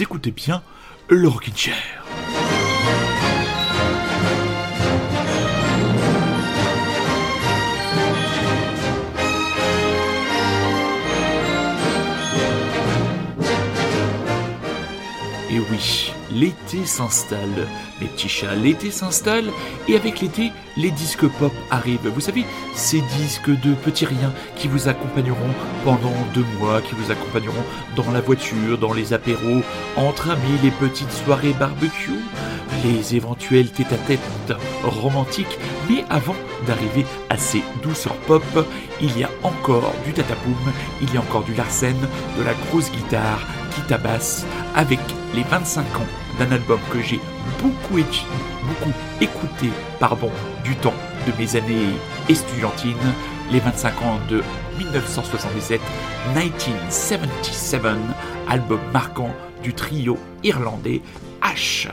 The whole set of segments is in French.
écoutez bien le Rockin' Chair. Et oui, l'été s'installe. Mes petits chats, l'été s'installe et avec l'été, les disques pop arrivent. Vous savez, ces disques de petits riens qui vous accompagneront pendant deux mois, qui vous accompagneront dans la voiture, dans les apéros, entre amis, les petites soirées barbecue, les éventuels tête-à-tête romantiques. Mais avant d'arriver à ces douceurs pop, il y a encore du tatapoum, il y a encore du Larsen, de la grosse guitare qui tabasse avec les 25 ans d'un album que j'ai beaucoup, beaucoup écouté pardon, du temps de mes années estudiantines, les 25 ans de 1977, 1977, album marquant du trio irlandais H.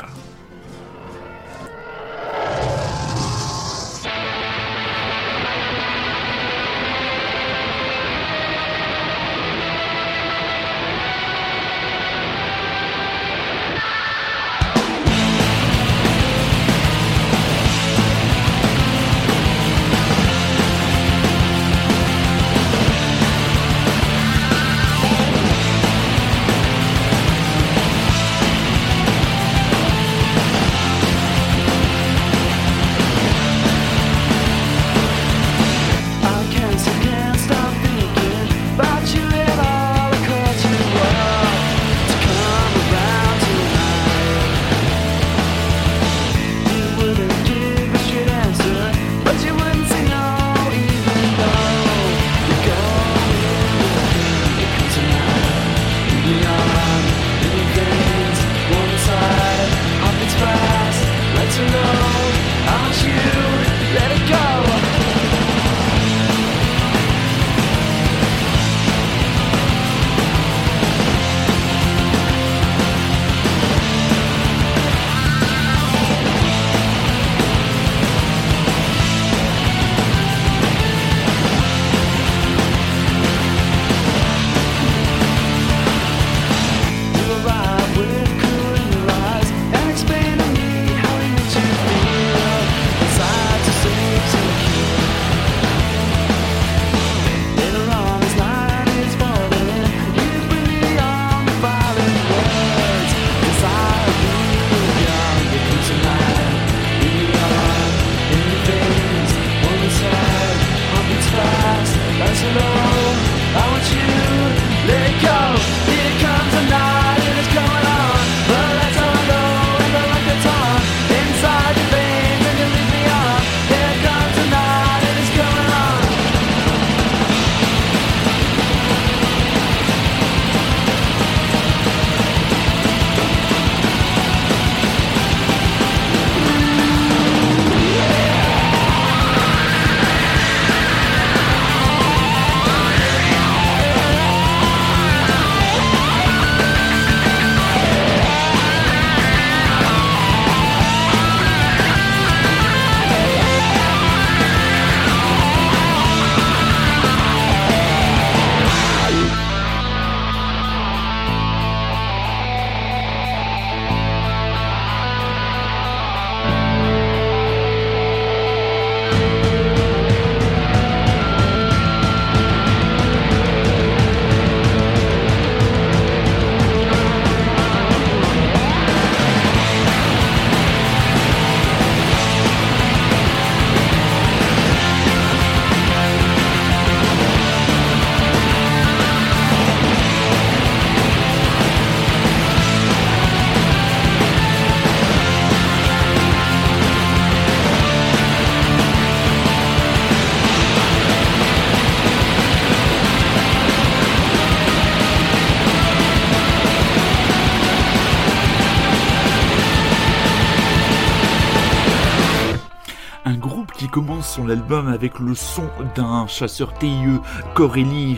son album avec le son d'un chasseur TIE, Corelli.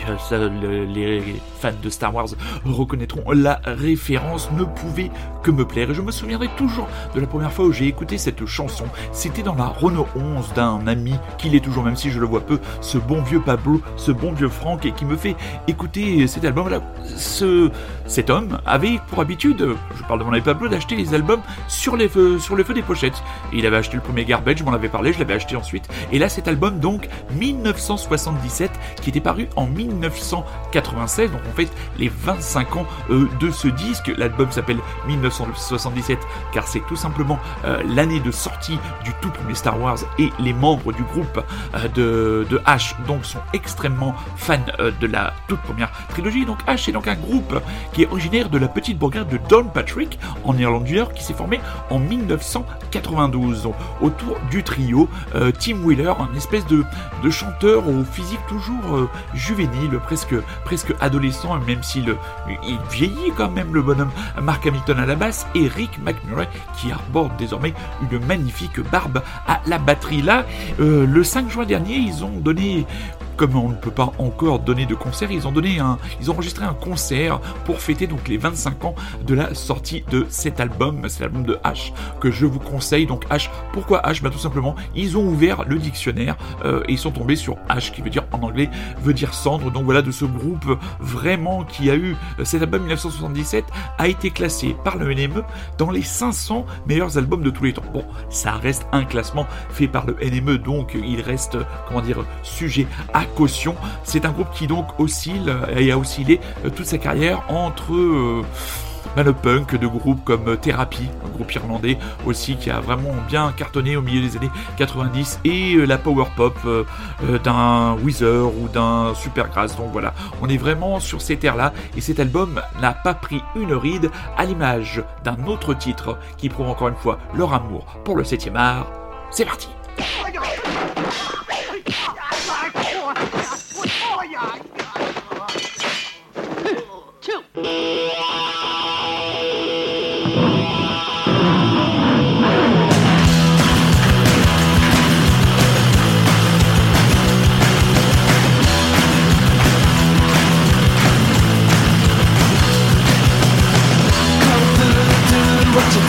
les fans de Star Wars reconnaîtront la référence, ne pouvait que me plaire. Et je me souviendrai toujours de la première fois où j'ai écouté cette chanson. C'était dans la Renault 11 d'un ami qu'il est toujours, même si je le vois peu, ce bon vieux Pablo, ce bon vieux Franck, et qui me fait écouter cet album-là. Ce, cet homme avait pour habitude, je parle de mon ami Pablo, d'acheter les albums sur, les feux, sur le feu des pochettes. il avait acheté le premier Garbage, je m'en avais parlé, je l'avais acheté ensuite. Et là, cet album, donc, 1977, qui était paru en 1996, donc en fait les 25 ans euh, de ce disque. L'album s'appelle 1977 car c'est tout simplement euh, l'année de sortie du tout premier Star Wars et les membres du groupe euh, de, de, H donc sont extrêmement fans de la toute première trilogie. Donc H est donc un groupe qui est originaire de la petite bourgade de Downpatrick en Irlande du Nord qui s'est formé en 1992 autour du trio Tim Un espèce de, chanteur au physique toujours juvénile, presque, presque adolescent, même s'il il vieillit quand même le bonhomme. Mark Hamilton à la basse et Rick McMurray qui arbore désormais une magnifique barbe à la batterie. Là, euh, le 5 juin dernier, ils ont donné comme on ne peut pas encore donner de concert, ils ont enregistré un concert pour fêter donc les 25 ans de la sortie de cet album, c'est l'album de H que je vous conseille. Donc H, pourquoi H? Bah tout simplement, ils ont ouvert le dictionnaire euh, et ils sont tombés sur H qui veut dire en anglais veut dire cendre. Donc voilà de ce groupe vraiment qui a eu cet album 1977 a été classé par le NME dans les 500 meilleurs albums de tous les temps. Bon, ça reste un classement fait par le NME donc il reste comment dire sujet à caution. C'est un groupe qui donc oscille et a oscillé euh, toute sa carrière entre euh, le punk de groupes comme Therapy, un groupe irlandais aussi qui a vraiment bien cartonné au milieu des années 90, et euh, la power pop d'un Weezer ou d'un Supergrass. Donc voilà, on est vraiment sur ces terres-là, et cet album n'a pas pris une ride à l'image d'un autre titre qui prouve encore une fois leur amour pour le 7 art. C'est parti! What you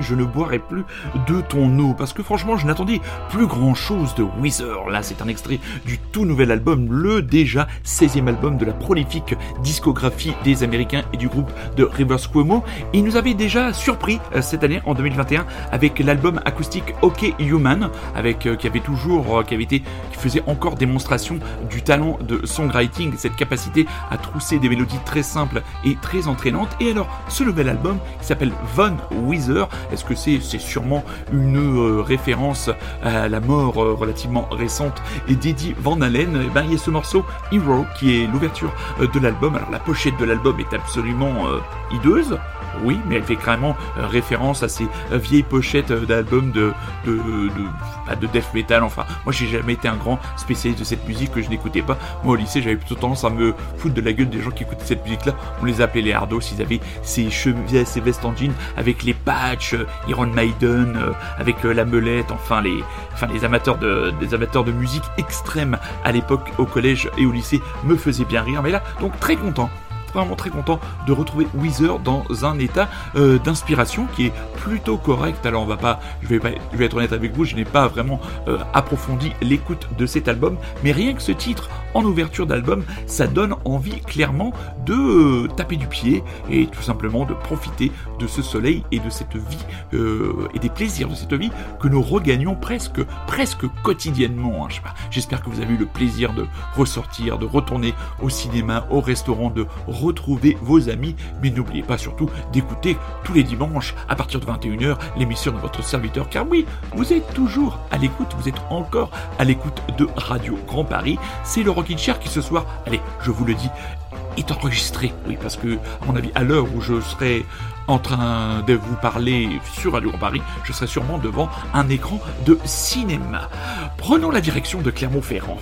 je ne boirai plus de ton eau. Parce que franchement, je n'attendais plus grand chose de Weezer. Là, c'est un extrait du tout nouvel album, le déjà 16e album de la prolifique discographie des Américains et du groupe de Rivers Cuomo. Il nous avait déjà surpris euh, cette année, en 2021, avec l'album acoustique OK Human, avec, euh, qui avait toujours, euh, qui avait été, qui faisait encore démonstration du talent de songwriting, cette capacité à trousser des mélodies très simples et très entraînantes. Et alors, ce nouvel album qui s'appelle Von Weezer. Est-ce que c'est c'est sûrement une euh, référence à la mort euh, relativement récente et d'Eddie Van Halen? Et eh ben, Il y a ce morceau Hero qui est l'ouverture euh, de l'album. Alors la pochette de l'album est absolument hideuse oui, mais elle fait carrément euh, référence à ces euh, vieilles pochettes euh, d'albums de, de, de, de, death metal. Enfin, moi j'ai jamais été un grand spécialiste de cette musique que je n'écoutais pas. Moi au lycée, j'avais plutôt tendance à me foutre de la gueule des gens qui écoutaient cette musique-là. On les appelait les hardos. Ils avaient ces cheveux, ces vestes en jean avec les patchs, Iron Maiden, avec la melette. Enfin, les, amateurs de, amateurs de musique extrême à l'époque au collège et au lycée me faisaient bien rire. Mais là, donc très content vraiment très content de retrouver Weezer dans un état euh, d'inspiration qui est plutôt correct. Alors on va pas, je vais, pas, je vais être honnête avec vous, je n'ai pas vraiment euh, approfondi l'écoute de cet album, mais rien que ce titre en ouverture d'album, ça donne envie clairement de taper du pied et tout simplement de profiter de ce soleil et de cette vie euh, et des plaisirs de cette vie que nous regagnons presque, presque quotidiennement. Hein, j'espère que vous avez eu le plaisir de ressortir, de retourner au cinéma, au restaurant, de retrouver vos amis, mais n'oubliez pas surtout d'écouter tous les dimanches à partir de 21h l'émission de votre serviteur, car oui, vous êtes toujours à l'écoute, vous êtes encore à l'écoute de Radio Grand Paris. C'est le Rockin' Chair qui ce soir, allez, je vous le dis, est enregistré. Oui, parce que, à mon avis, à l'heure où je serai en train de vous parler sur Radio Grand Paris, je serai sûrement devant un écran de cinéma. Prenons la direction de Clermont-Ferrand.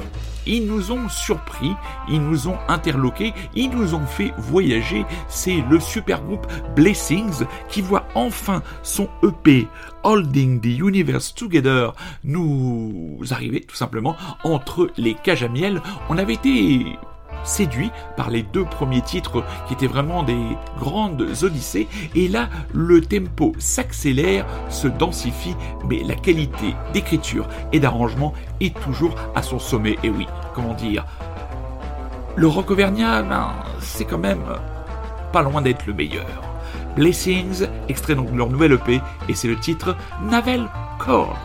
Ils nous ont surpris, ils nous ont interloqués, ils nous ont fait voyager. C'est le super groupe Blessings qui voit enfin son EP Holding the Universe Together nous arriver tout simplement entre les cages à miel. On avait été séduit par les deux premiers titres qui étaient vraiment des grandes odyssées et là le tempo s'accélère, se densifie mais la qualité d'écriture et d'arrangement est toujours à son sommet et oui, comment dire le rock auvergnat, ben, c'est quand même pas loin d'être le meilleur. Blessings, extrait donc de leur nouvelle EP, et c'est le titre Navel Cord.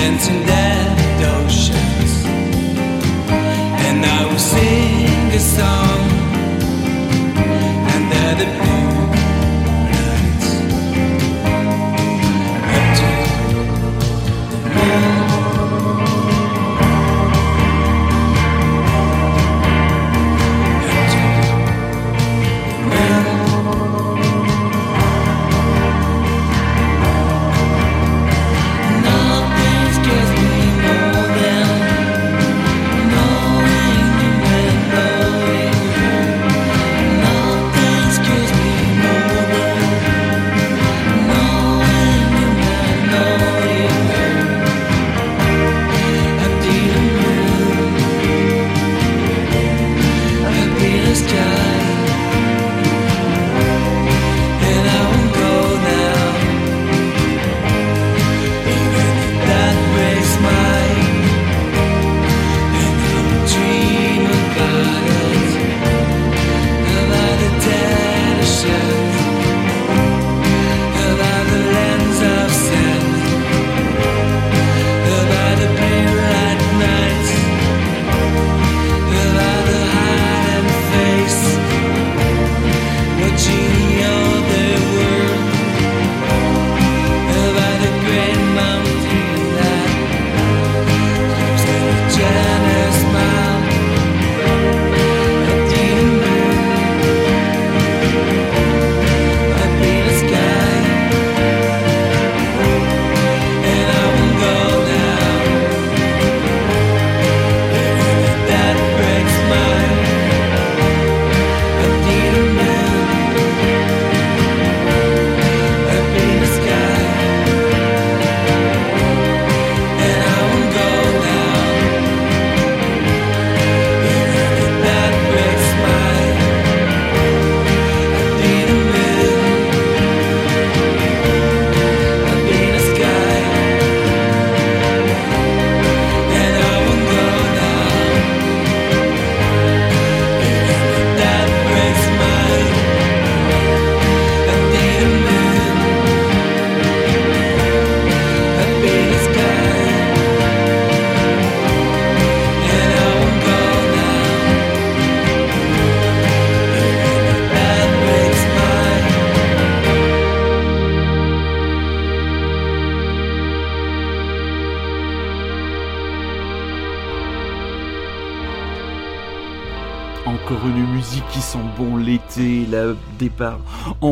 dancing dead oceans, and I will sing a song.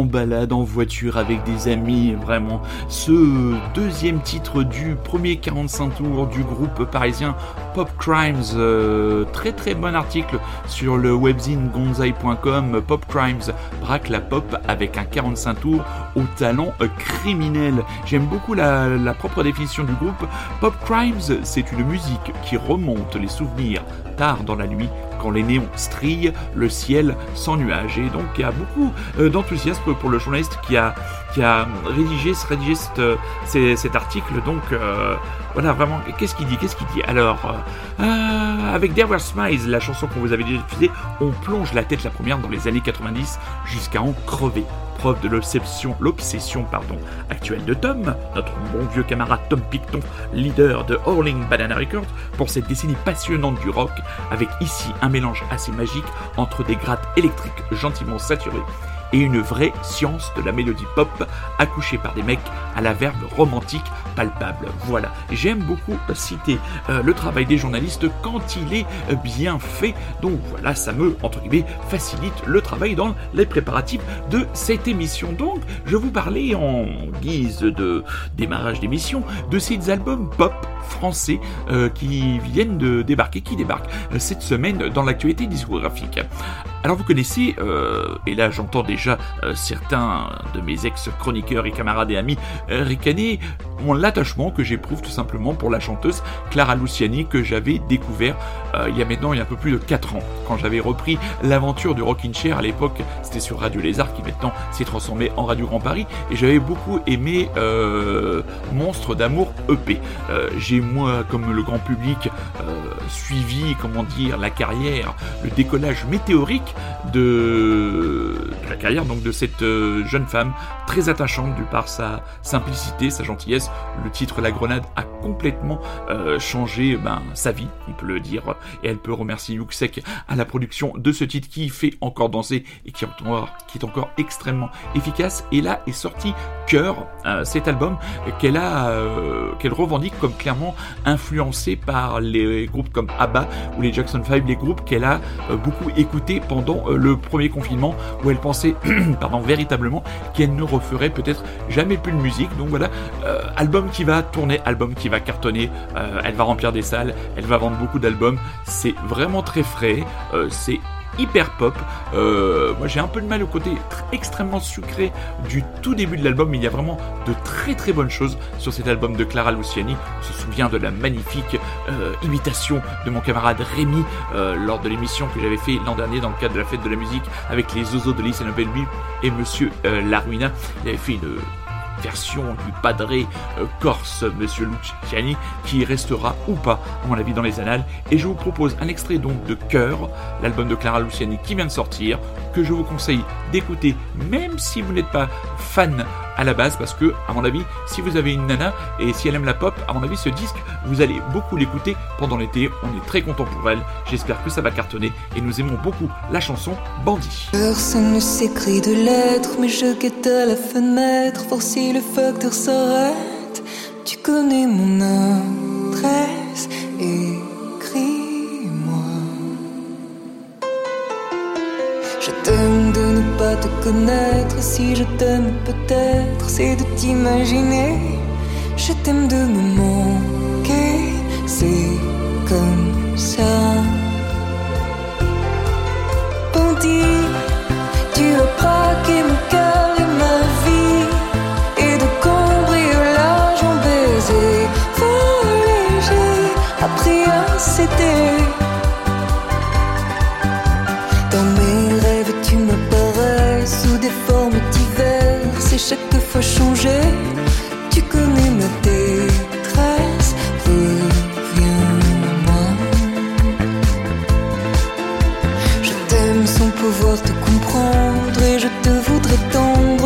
Balade, en voiture avec des amis, vraiment. Ce deuxième titre du premier 45 tours du groupe parisien Pop Crimes, euh, très très bon article sur le webzine gonzai.com. Pop Crimes braque la pop avec un 45 tours au talent criminel. J'aime beaucoup la propre définition du groupe. Pop Crimes, c'est une musique qui remonte les souvenirs tard dans la nuit quand les néons strillent le ciel sans nuages. Et donc il y a beaucoup d'enthousiasme pour le journaliste qui a, rédigé, cet article. Donc voilà, vraiment, qu'est-ce qu'il dit Qu'est-ce qu'il dit? Alors, avec There Were Smiles, la chanson qu'on vous avait déjà diffusée, on plonge la tête la première dans les années 90 jusqu'à en crever preuve de l'obsession, pardon, actuelle de Tom, notre bon vieux camarade Tom Picton, leader de Howling Banana Records, pour cette décennie passionnante du rock, avec ici un mélange assez magique entre des grattes électriques gentiment saturées et une vraie science de la mélodie pop accouchée par des mecs à la verbe romantique palpable. Voilà, j'aime beaucoup citer euh, le travail des journalistes quand il est bien fait. Donc voilà, ça me, entre guillemets, facilite le travail dans les préparatifs de cette émission. Donc, je vous parlais en guise de démarrage d'émission de ces albums pop français euh, qui viennent de débarquer, qui débarquent euh, cette semaine dans l'actualité discographique. Alors vous connaissez, et là j'entends déjà euh, certains de mes ex-chroniqueurs et camarades et amis euh, ricaner mon attachement que j'éprouve tout simplement pour la chanteuse Clara Luciani que j'avais découvert euh, il y a maintenant il y a un peu plus de 4 ans quand j'avais repris l'aventure du Rockin' Chair à l'époque. C'était sur Radio Lézard qui maintenant s'est transformé en Radio Grand Paris. Et j'avais beaucoup aimé Monstre d'amour EP j'ai moi comme le grand public suivi comment dire la carrière le décollage météorique de, la carrière donc de cette euh, jeune femme très attachante du par sa simplicité, sa gentillesse. Le titre La Grenade a complètement euh, changé ben, sa vie, on peut le dire, et elle peut remercier Yuxek à la production de ce titre qui fait encore danser et qui est encore, extrêmement efficace. Et là est sorti Cœur, euh, cet album qu'elle qu'elle revendique comme clairement influencé par les groupes comme ABBA ou les Jackson 5, les groupes qu'elle a beaucoup écoutés pendant le premier confinement où elle pensait pardon, véritablement qu'elle ne referait peut-être jamais plus de musique. Donc voilà, euh, album qui va tourner, album qui va cartonner, euh, elle va remplir des salles, elle va vendre beaucoup d'albums. C'est vraiment très frais, euh, c'est hyper pop. Euh, moi j'ai un peu de mal au côté extrêmement sucré du tout début de l'album, mais il y a vraiment de très très bonnes choses sur cet album de Clara Luciani. On se souvient de la magnifique euh, imitation de mon camarade Rémi euh, lors de l'émission que j'avais fait l'an dernier dans le cadre de la fête de la musique avec les Ozo de Listen et Monsieur Laruina. Il avait fait une version du padré euh, corse, Monsieur Luciani, qui restera ou pas, à mon avis, dans les annales. Et je vous propose un extrait donc de Cœur, l'album de Clara Luciani qui vient de sortir, que je vous conseille d'écouter, même si vous n'êtes pas fan à la base parce que, à mon avis, si vous avez une nana et si elle aime la pop, à mon avis, ce disque, vous allez beaucoup l'écouter pendant l'été. On est très content pour elle. J'espère que ça va cartonner et nous aimons beaucoup la chanson Bandit. Personne ne s'écrit de lettres, mais je guette à la fenêtre, si le facteur s'arrête. Tu connais mon adresse et pas te connaître. Si je t'aime, peut-être, c'est de t'imaginer. Je t'aime de me manquer, c'est comme ça. Bandit, tu as braqué mon cœur et ma vie. Et de cambriolage en baiser, volé, j'ai appris à céder.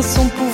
son pouvoir.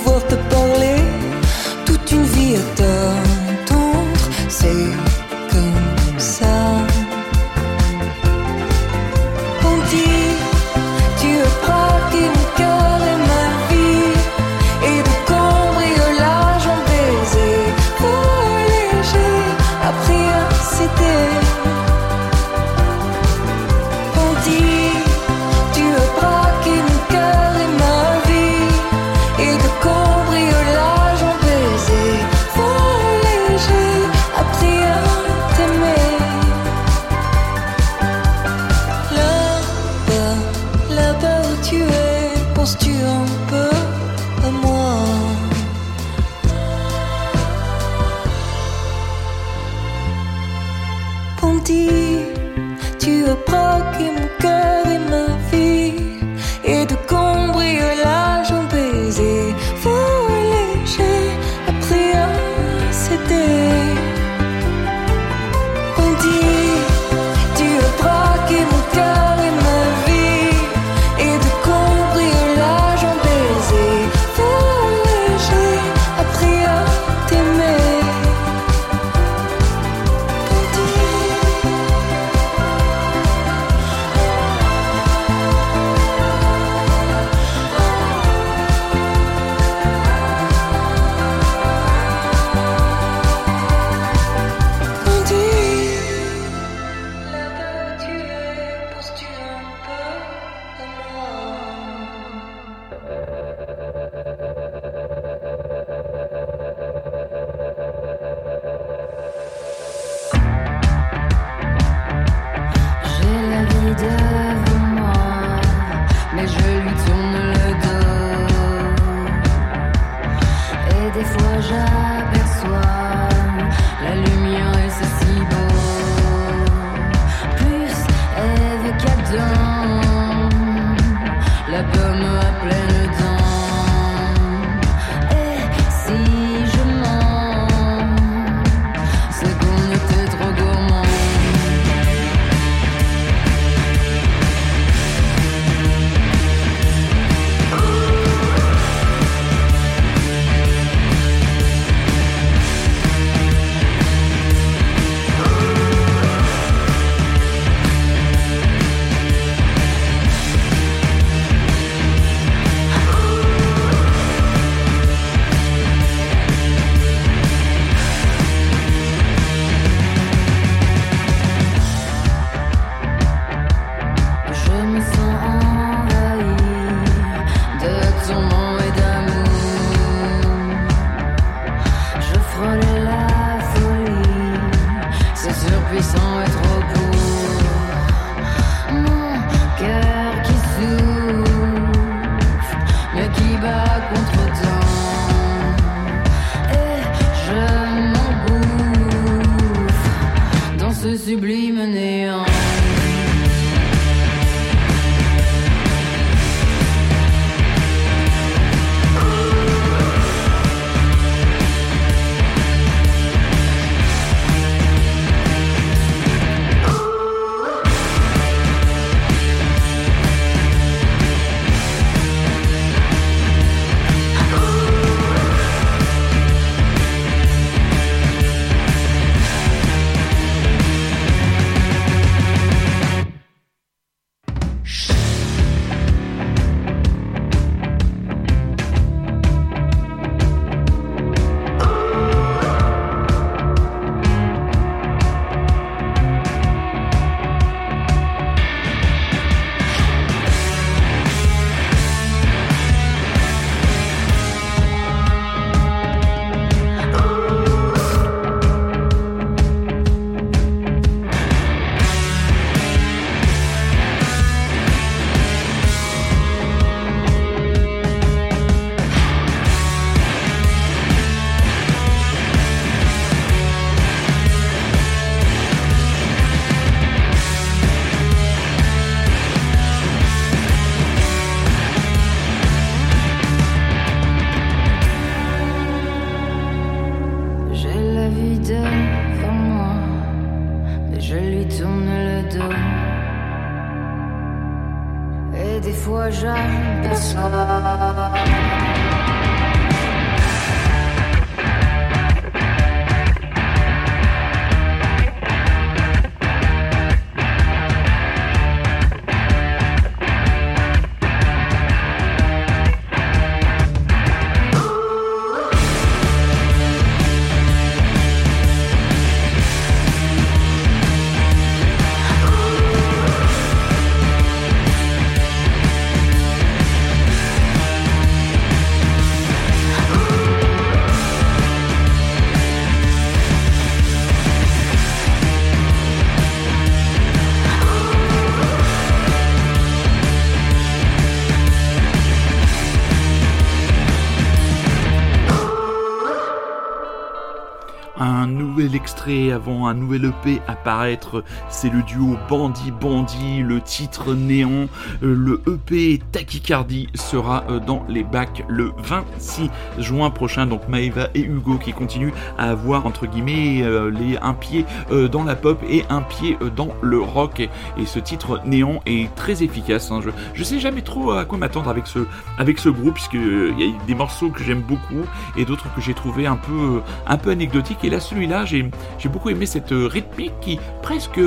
Avant un nouvel EP apparaître, c'est le duo Bandit Bandit, le titre euh, le EP Tachycardie sera euh, dans les bacs le 26 juin prochain, donc Maeva et Hugo qui continuent à avoir entre guillemets euh, les, un pied dans la pop et un pied dans le rock et, ce titre néant est très efficace. Hein. Je, sais jamais trop à quoi m'attendre avec ce, avec ce groupe puisqu'il y a des morceaux que j'aime beaucoup et d'autres que j'ai trouvé un peu, un peu anecdotiques et là celui-là j'ai j'ai beaucoup aimé cette rythmique qui presque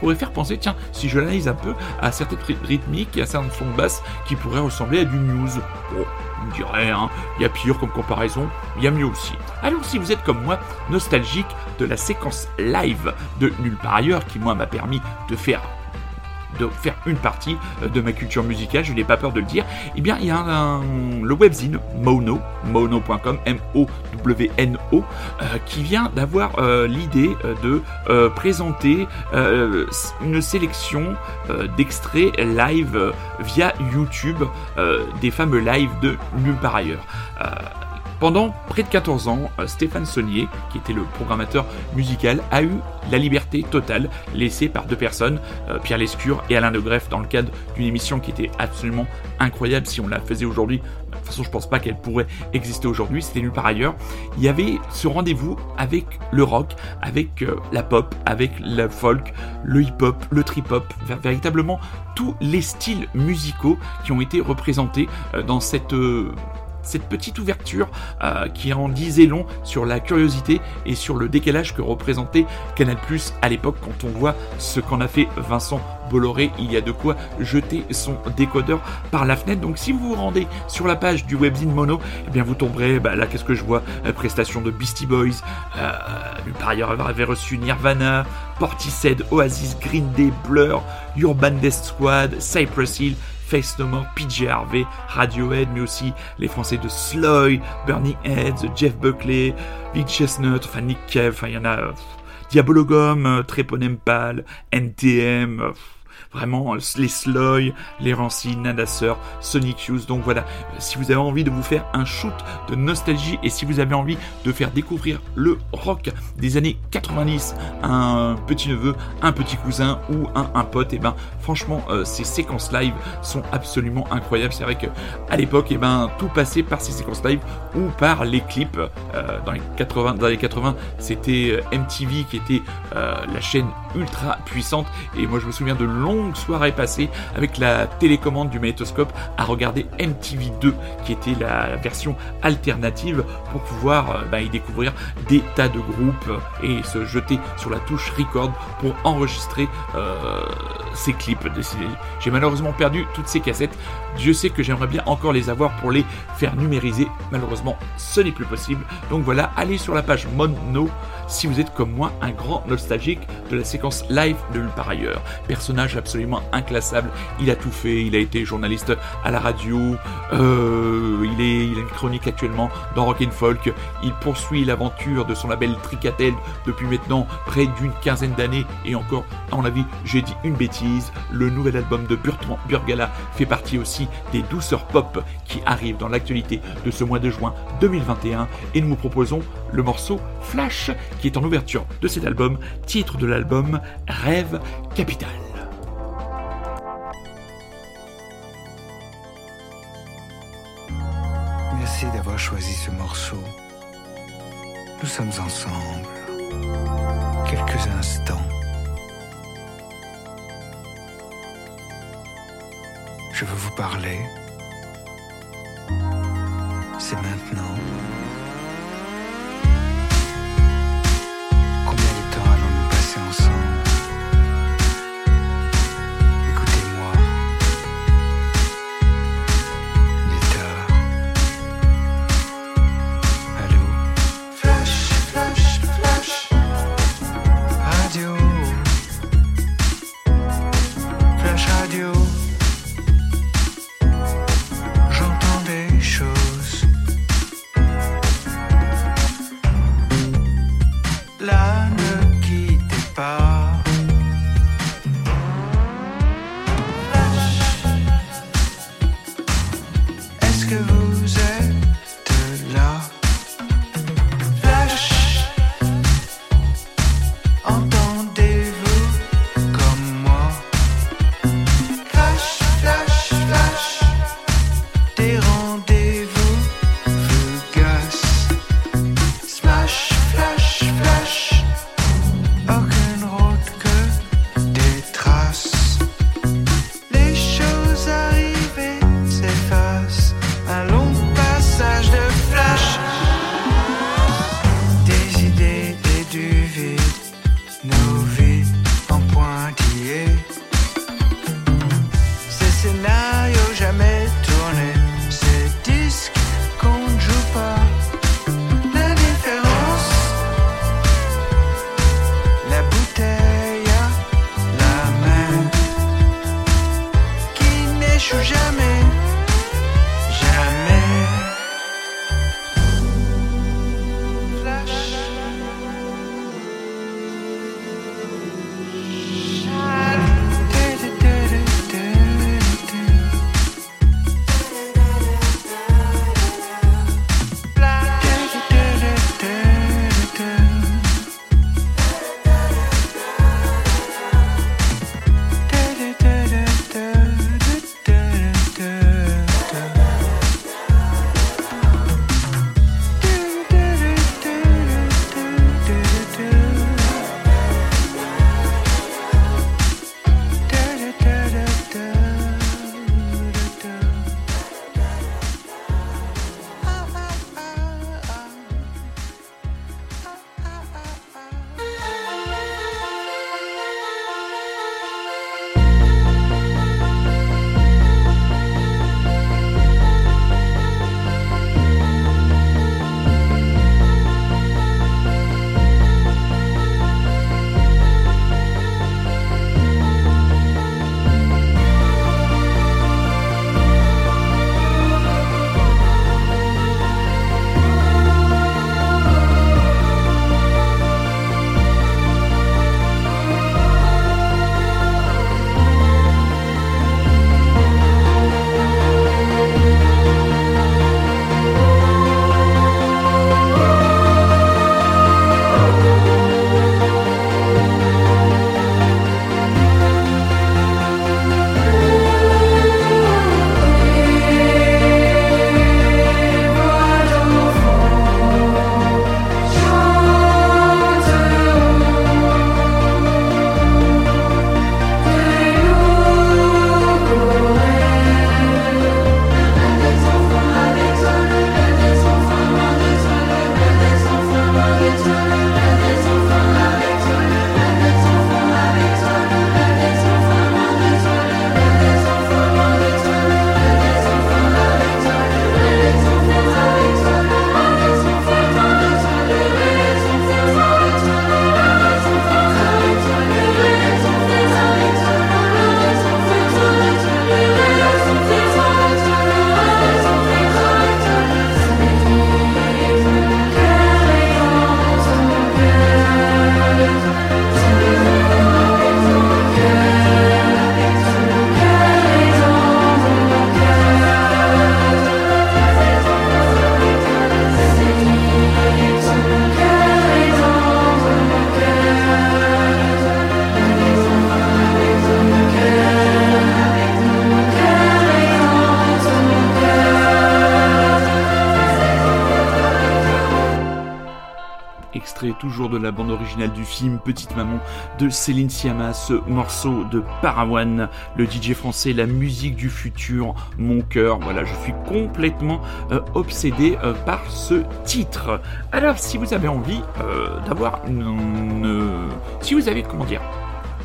pourrait faire penser, tiens, si je l'analyse un peu, à certaines rythmiques et à certains sons de basse qui pourraient ressembler à du news. Bon, on me dirait, hein, il y a pire comme comparaison, il y a mieux aussi. Alors si vous êtes comme moi, nostalgique de la séquence live de Nulle part ailleurs, qui moi m'a permis de faire de faire une partie euh, de ma culture musicale, je n'ai pas peur de le dire, eh bien il y a le webzine Mono, mono.com, M-O-W-N-O, euh, qui vient d'avoir euh, l'idée de présenter une sélection d'extraits live via YouTube des fameux lives de Nulle part ailleurs. Pendant près de 14 ans, euh, Stéphane Saunier, qui était le programmateur musical, a eu la liberté totale laissée par deux personnes, euh, Pierre Lescure et Alain de Greff, dans le cadre d'une émission qui était absolument incroyable si on la faisait aujourd'hui. De toute façon, je pense pas qu'elle pourrait exister aujourd'hui, c'était nulle part ailleurs. Il y avait ce rendez-vous avec le rock, avec euh, la pop, avec le folk, le hip-hop, le trip-hop, véritablement tous les styles musicaux qui ont été représentés dans cette cette petite ouverture euh, qui en disait long sur la curiosité et sur le décalage que représentait Canal Plus à l'époque quand on voit ce qu'en a fait Vincent Bolloré, il y a de quoi jeter son décodeur par la fenêtre. Donc si vous vous rendez sur la page du webzine Mono, eh bien vous tomberez, bah, là qu'est-ce que je vois? Euh, Prestation de Beastie Boys, euh, par ailleurs avait reçu Nirvana, Portishead, Oasis, Green Day, Blur, Urban Death Squad, Cypress Hill, Face No More, PJ Harvey, Radiohead, mais aussi les Français de Sloy, Burning Heads, Jeff Buckley, Vic Chestnut, enfin Nick Cave, enfin il y en a. Diabologum, Treponempal, NTM, Vraiment, les Sloy, les Rancy, Nadasseur, Sonic Youth. Donc voilà, si vous avez envie de vous faire un shoot de nostalgie et si vous avez envie de faire découvrir le rock des années 90 à un petit neveu, un petit cousin ou un, un pote, et eh ben franchement, euh, ces séquences live sont absolument incroyables. C'est vrai que à l'époque, et eh ben tout passait par ces séquences live ou par les clips. Euh, dans les 80, dans les 80, c'était euh, MTV qui était la chaîne ultra puissante. Et moi, je me souviens de longues soirées passées avec la télécommande du magnétoscope à regarder MTV2, qui était la version alternative pour pouvoir euh, bah, y découvrir des tas de groupes et se jeter sur la touche record pour enregistrer euh, ces clips. J'ai malheureusement perdu toutes ces cassettes. Dieu sait que j'aimerais bien encore les avoir pour les faire numériser. Malheureusement, ce n'est plus possible. Donc voilà, allez sur la page Mono si vous êtes comme moi un grand nostalgique de la séquence live de Nulle par ailleurs. Personnage absolument inclassable, il a tout fait, il a été journaliste à la radio, euh, il, est, il a une chronique actuellement dans Rock and Folk, il poursuit l'aventure de son label Tricatel depuis maintenant près d'une quinzaine d'années. Et encore, à mon avis, j'ai dit une bêtise, le nouvel album de Bertrand Burgala fait partie aussi des douceurs pop qui arrivent dans l'actualité de ce mois de juin 2021 et nous vous proposons le morceau Flash qui est en ouverture de cet album, titre de l'album Rêve Capital. Merci d'avoir choisi ce morceau. Nous sommes ensemble. Quelques instants. Je veux vous parler. C'est maintenant. Long du film Petite Maman de Céline Sciamma, ce morceau de Parawan, le DJ français, la musique du futur, mon cœur. Voilà, je suis complètement euh, obsédé euh, par ce titre. Alors, si vous avez envie euh, d'avoir une, si vous avez, comment dire,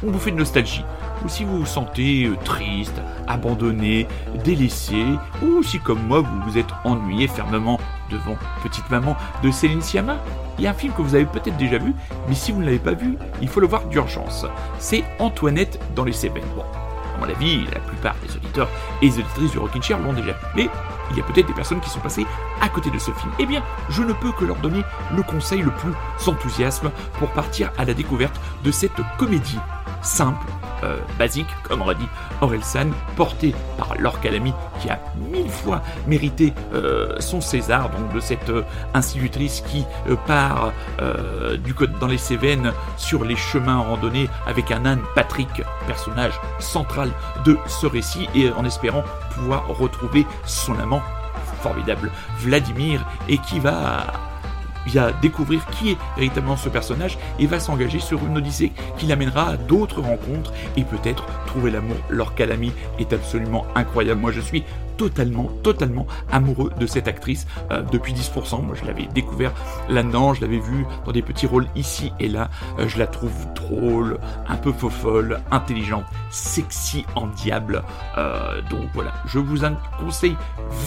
une bouffée de nostalgie, ou si vous vous sentez triste, abandonné, délaissé, ou si comme moi vous vous êtes ennuyé fermement devant Petite Maman de Céline Sciamma, il y a un film que vous avez peut-être déjà vu, mais si vous ne l'avez pas vu, il faut le voir d'urgence. C'est Antoinette dans les Cévennes. Bon, à mon avis, la plupart des auditeurs et des auditrices du Rockin' Chair l'ont déjà vu. Mais il y a peut-être des personnes qui sont passées à côté de ce film. Eh bien, je ne peux que leur donner le conseil le plus enthousiasme pour partir à la découverte de cette comédie simple, euh, basique, comme aurait dit Orelsan, porté par Laure Calamy, qui a mille fois mérité euh, son César, donc de cette euh, institutrice qui part du dans les Cévennes sur les chemins randonnés avec un âne Patrick, personnage central de ce récit, et en espérant pouvoir retrouver son amant formidable Vladimir, et qui va via découvrir qui est véritablement ce personnage et va s'engager sur une odyssée qui l'amènera à d'autres rencontres et peut-être trouver l'amour. Leur calami est absolument incroyable. Moi, je suis totalement, totalement amoureux de cette actrice euh, depuis 10%. Moi, je l'avais découvert là-dedans, je l'avais vue dans des petits rôles ici et là. Euh, je la trouve drôle, un peu folle, intelligente, sexy en diable. Euh, donc voilà, je vous en conseille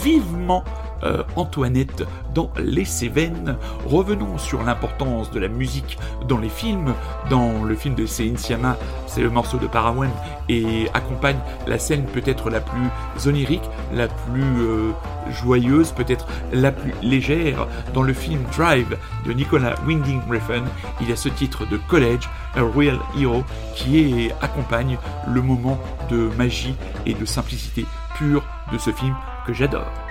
vivement euh, Antoinette dans Les Cévennes. Revenons sur l'importance de la musique dans les films. Dans le film de Céline Sciamma, c'est le morceau de Parawan et accompagne la scène peut-être la plus onirique, la plus euh, joyeuse, peut-être la plus légère. Dans le film Drive de Nicolas Winding Refn, il y a ce titre de College, A Real Hero, qui accompagne le moment de magie et de simplicité pure de ce film que j'adore.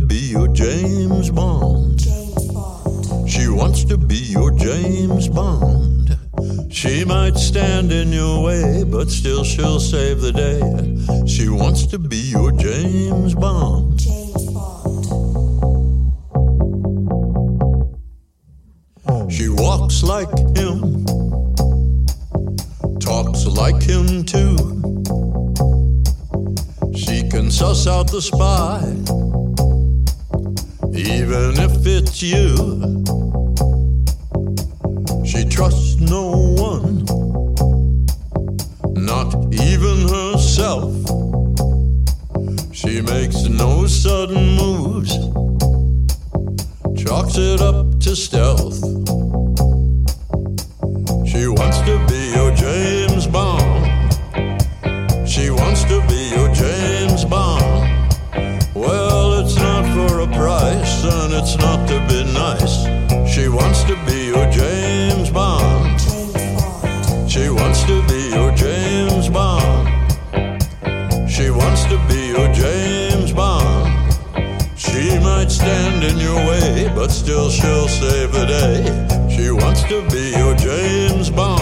To be your James Bond. She wants to be your James Bond. She might stand in your way, but still she'll save the day. She wants to be your James Bond. She walks like him, talks like him too. She can suss out the spy, even if it's you. She trusts no one, not even herself. She makes no sudden moves, chalks it up to stealth. She wants to be your James Bond. And it's not to be nice. She wants to be your James Bond. She wants to be your James Bond. She wants to be your James Bond. She might stand in your way, but still she'll save the day. She wants to be your James Bond.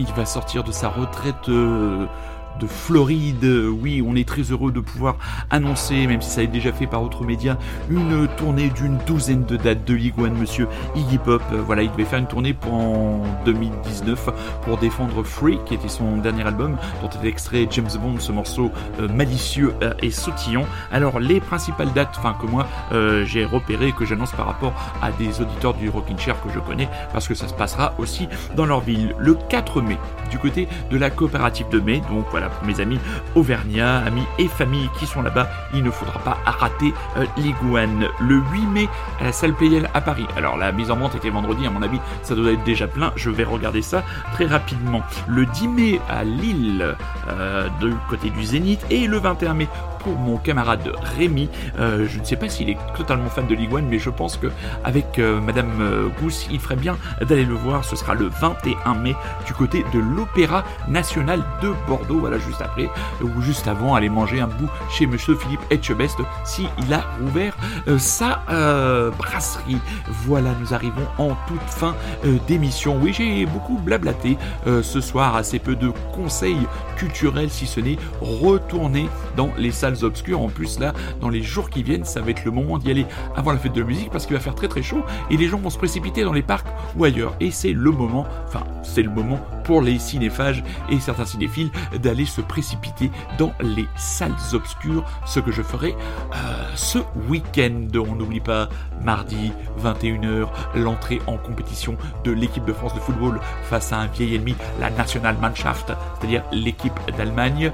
Il va sortir de sa retraite euh, de Floride. Oui, on est très heureux de pouvoir annoncer, même si ça a été déjà fait par autres médias, une tournée d'une douzaine de dates de Iguane, monsieur Iggy Pop. Voilà, il devait faire une tournée pour en 2019 pour défendre Free, qui était son dernier album, dont était extrait James Bond, ce morceau euh, malicieux euh, et sautillant. Alors, les principales dates, enfin que moi euh, j'ai repéré, que j'annonce par rapport à des auditeurs du Rockin' Chair que je connais, parce que ça se passera aussi dans leur ville. Le 4 mai, du côté de la coopérative de mai, donc voilà, mes amis auvergnats, amis et familles qui sont là-bas, il ne faudra pas rater euh, l'Iguane le 8 mai à la salle Playel à Paris. Alors la mise en vente était vendredi, à mon avis, ça doit être déjà plein. Je vais regarder ça très rapidement. Le 10 mai à Lille, euh, de côté du Zénith, et le 21 mai pour mon camarade Rémi. Euh, je ne sais pas s'il est totalement fan de Ligue 1, mais je pense que avec euh, Madame euh, Gousse, il ferait bien d'aller le voir. Ce sera le 21 mai du côté de l'Opéra National de Bordeaux. Voilà, juste après ou juste avant, aller manger un bout chez Monsieur Philippe Etchebest si il a ouvert sa brasserie. Voilà, nous arrivons en toute fin d'émission. Oui, j'ai beaucoup blablaté ce soir, assez peu de conseils culturels, si ce n'est retourner dans les salles obscures. En plus, là, dans les jours qui viennent, ça va être le moment d'y aller avant la fête de musique parce qu'il va faire très très chaud et les gens vont se précipiter dans les parcs ou ailleurs. Et c'est le moment, enfin, c'est le moment pour les cinéphages et certains cinéphiles d'aller se précipiter dans les salles obscures, ce que je ferai euh, ce week-end. On n'oublie pas mardi 21h l'entrée en compétition de l'équipe de France de football face à un vieil ennemi, la Nationalmannschaft, c'est-à-dire l'équipe d'Allemagne.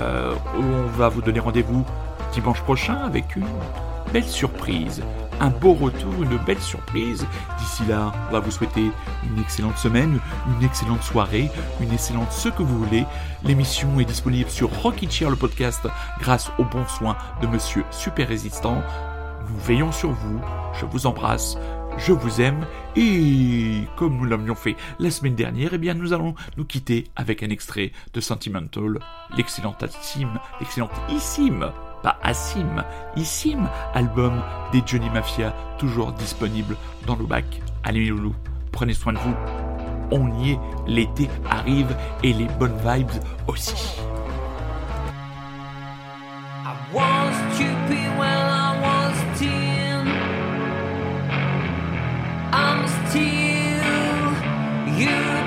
Euh, on va vous donner rendez-vous dimanche prochain avec une belle surprise un beau retour, une belle surprise. D'ici là, on va vous souhaiter une excellente semaine, une excellente soirée, une excellente ce que vous voulez. L'émission est disponible sur Rocky Chair le podcast grâce aux bons soins de Monsieur Super Résistant. Nous veillons sur vous. Je vous embrasse. Je vous aime et comme nous l'avions fait la semaine dernière, eh bien nous allons nous quitter avec un extrait de Sentimental, l'excellentissime, l'excellentissime pas Assim, Issim, album des Johnny Mafia, toujours disponible dans le bac. Allez loulou, prenez soin de vous. On y est, l'été arrive et les bonnes vibes aussi. to you. You.